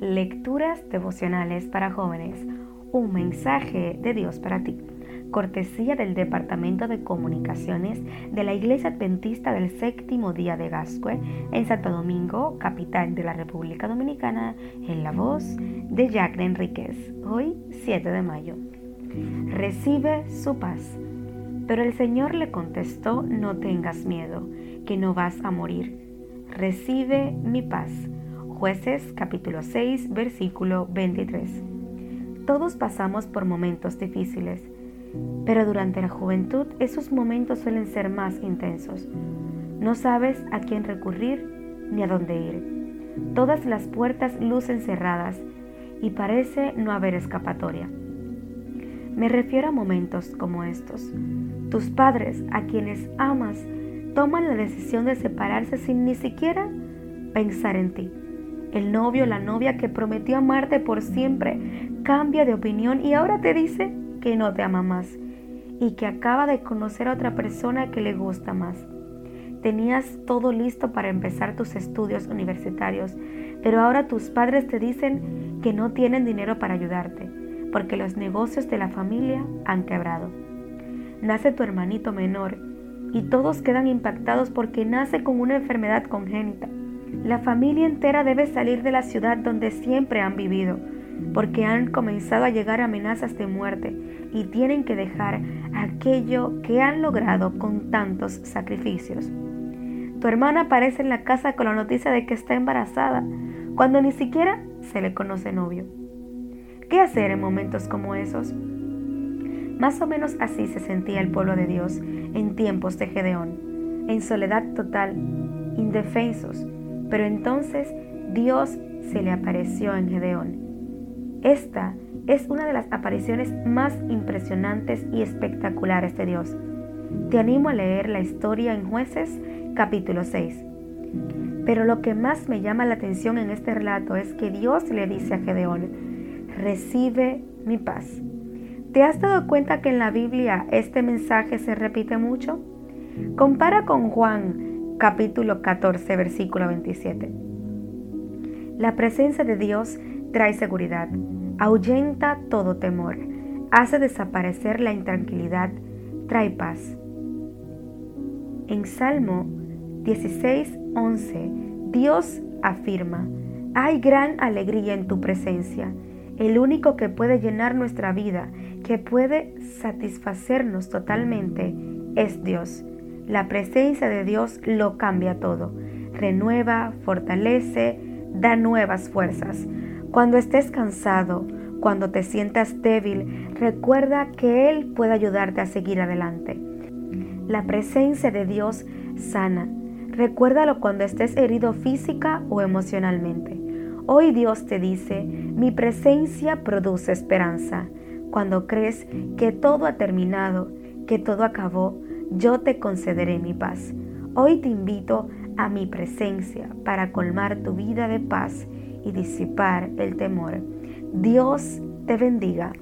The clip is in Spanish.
Lecturas devocionales para jóvenes. Un mensaje de Dios para ti. Cortesía del Departamento de Comunicaciones de la Iglesia Adventista del Séptimo Día de Gascue en Santo Domingo, capital de la República Dominicana, en la voz de Jacques Enríquez. Hoy, 7 de mayo. Recibe su paz. Pero el Señor le contestó, no tengas miedo, que no vas a morir. Recibe mi paz Jueces capítulo 6 versículo 23. Todos pasamos por momentos difíciles, pero durante la juventud esos momentos suelen ser más intensos. No sabes a quién recurrir ni a dónde ir. Todas las puertas lucen cerradas y parece no haber escapatoria. Me refiero a momentos como estos. Tus padres, a quienes amas, toman la decisión de separarse sin ni siquiera pensar en ti. El novio, la novia que prometió amarte por siempre, cambia de opinión y ahora te dice que no te ama más y que acaba de conocer a otra persona que le gusta más. Tenías todo listo para empezar tus estudios universitarios, pero ahora tus padres te dicen que no tienen dinero para ayudarte, porque los negocios de la familia han quebrado. Nace tu hermanito menor y todos quedan impactados porque nace con una enfermedad congénita. La familia entera debe salir de la ciudad donde siempre han vivido, porque han comenzado a llegar amenazas de muerte y tienen que dejar aquello que han logrado con tantos sacrificios. Tu hermana aparece en la casa con la noticia de que está embarazada, cuando ni siquiera se le conoce novio. ¿Qué hacer en momentos como esos? Más o menos así se sentía el pueblo de Dios en tiempos de Gedeón, en soledad total, indefensos, pero entonces Dios se le apareció en Gedeón. Esta es una de las apariciones más impresionantes y espectaculares de Dios. Te animo a leer la historia en jueces capítulo 6. Pero lo que más me llama la atención en este relato es que Dios le dice a Gedeón, recibe mi paz. ¿Te has dado cuenta que en la Biblia este mensaje se repite mucho? Compara con Juan capítulo 14, versículo 27. La presencia de Dios trae seguridad, ahuyenta todo temor, hace desaparecer la intranquilidad, trae paz. En Salmo 16, 11, Dios afirma, hay gran alegría en tu presencia. El único que puede llenar nuestra vida, que puede satisfacernos totalmente, es Dios. La presencia de Dios lo cambia todo. Renueva, fortalece, da nuevas fuerzas. Cuando estés cansado, cuando te sientas débil, recuerda que Él puede ayudarte a seguir adelante. La presencia de Dios sana. Recuérdalo cuando estés herido física o emocionalmente. Hoy Dios te dice, mi presencia produce esperanza. Cuando crees que todo ha terminado, que todo acabó, yo te concederé mi paz. Hoy te invito a mi presencia para colmar tu vida de paz y disipar el temor. Dios te bendiga.